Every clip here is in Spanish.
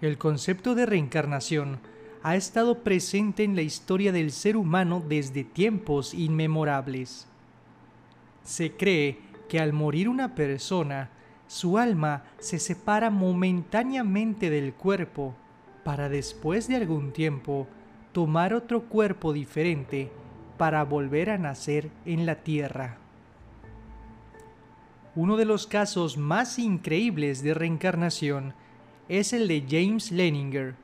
El concepto de reencarnación ha estado presente en la historia del ser humano desde tiempos inmemorables. Se cree que al morir una persona, su alma se separa momentáneamente del cuerpo para después de algún tiempo tomar otro cuerpo diferente para volver a nacer en la tierra. Uno de los casos más increíbles de reencarnación es el de James Leninger,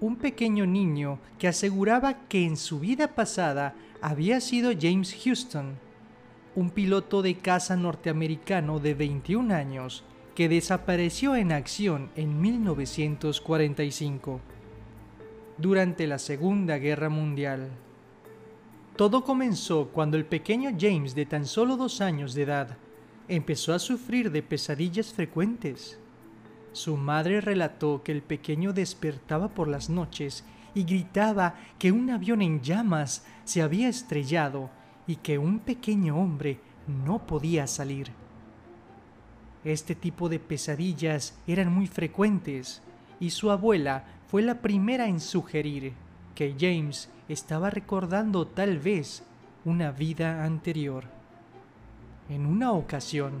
un pequeño niño que aseguraba que en su vida pasada había sido James Houston, un piloto de caza norteamericano de 21 años que desapareció en acción en 1945 durante la Segunda Guerra Mundial. Todo comenzó cuando el pequeño James de tan solo dos años de edad empezó a sufrir de pesadillas frecuentes. Su madre relató que el pequeño despertaba por las noches y gritaba que un avión en llamas se había estrellado y que un pequeño hombre no podía salir. Este tipo de pesadillas eran muy frecuentes y su abuela fue la primera en sugerir que James estaba recordando tal vez una vida anterior. En una ocasión,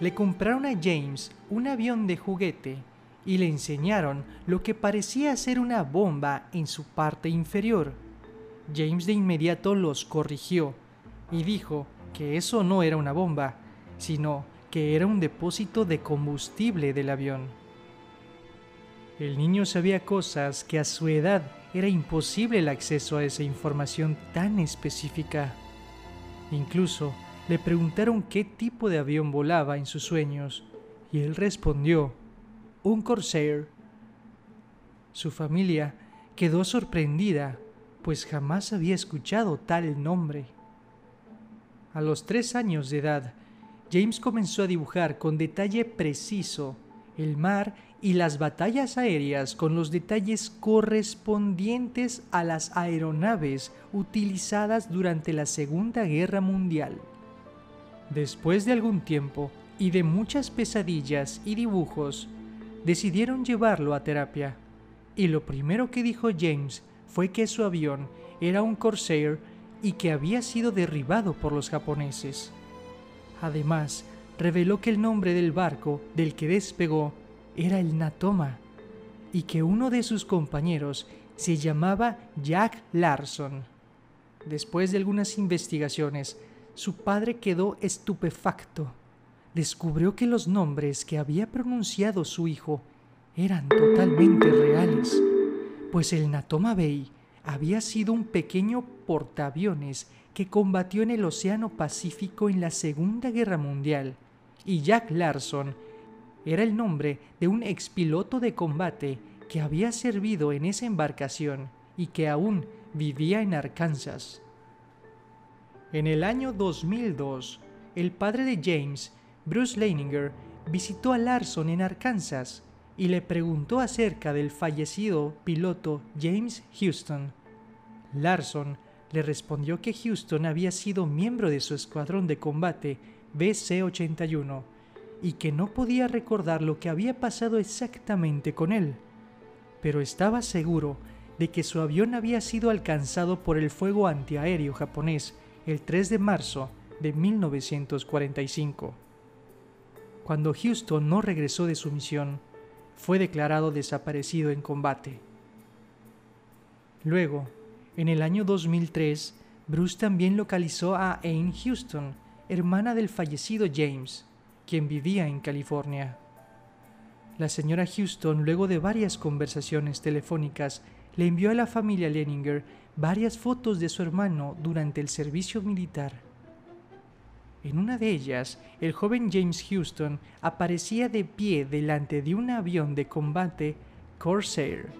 le compraron a James un avión de juguete y le enseñaron lo que parecía ser una bomba en su parte inferior. James de inmediato los corrigió y dijo que eso no era una bomba, sino que era un depósito de combustible del avión. El niño sabía cosas que a su edad era imposible el acceso a esa información tan específica. Incluso le preguntaron qué tipo de avión volaba en sus sueños y él respondió, un Corsair. Su familia quedó sorprendida, pues jamás había escuchado tal nombre. A los tres años de edad, James comenzó a dibujar con detalle preciso el mar y las batallas aéreas con los detalles correspondientes a las aeronaves utilizadas durante la Segunda Guerra Mundial. Después de algún tiempo y de muchas pesadillas y dibujos, decidieron llevarlo a terapia. Y lo primero que dijo James fue que su avión era un Corsair y que había sido derribado por los japoneses. Además, reveló que el nombre del barco del que despegó era el Natoma y que uno de sus compañeros se llamaba Jack Larson. Después de algunas investigaciones, su padre quedó estupefacto. Descubrió que los nombres que había pronunciado su hijo eran totalmente reales, pues el Natoma Bay había sido un pequeño portaaviones que combatió en el Océano Pacífico en la Segunda Guerra Mundial, y Jack Larson era el nombre de un expiloto de combate que había servido en esa embarcación y que aún vivía en Arkansas. En el año 2002, el padre de James, Bruce Leininger, visitó a Larson en Arkansas y le preguntó acerca del fallecido piloto James Houston. Larson le respondió que Houston había sido miembro de su escuadrón de combate BC-81 y que no podía recordar lo que había pasado exactamente con él, pero estaba seguro de que su avión había sido alcanzado por el fuego antiaéreo japonés el 3 de marzo de 1945. Cuando Houston no regresó de su misión, fue declarado desaparecido en combate. Luego, en el año 2003, Bruce también localizó a Anne Houston, hermana del fallecido James, quien vivía en California. La señora Houston, luego de varias conversaciones telefónicas, le envió a la familia Leninger varias fotos de su hermano durante el servicio militar. En una de ellas, el joven James Houston aparecía de pie delante de un avión de combate Corsair,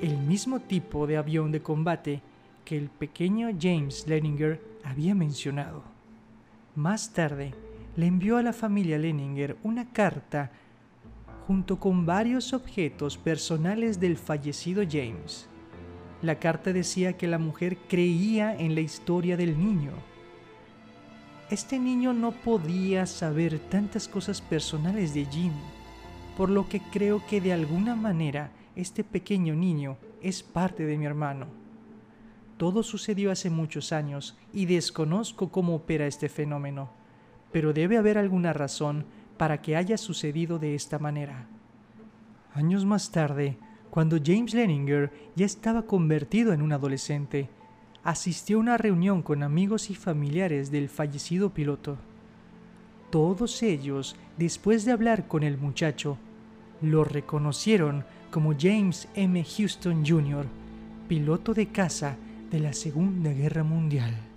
el mismo tipo de avión de combate que el pequeño James Leninger había mencionado. Más tarde, le envió a la familia Leninger una carta junto con varios objetos personales del fallecido James. La carta decía que la mujer creía en la historia del niño. Este niño no podía saber tantas cosas personales de Jim, por lo que creo que de alguna manera este pequeño niño es parte de mi hermano. Todo sucedió hace muchos años y desconozco cómo opera este fenómeno, pero debe haber alguna razón para que haya sucedido de esta manera. Años más tarde, cuando James Leninger ya estaba convertido en un adolescente, asistió a una reunión con amigos y familiares del fallecido piloto. Todos ellos, después de hablar con el muchacho, lo reconocieron como James M. Houston Jr., piloto de caza de la Segunda Guerra Mundial.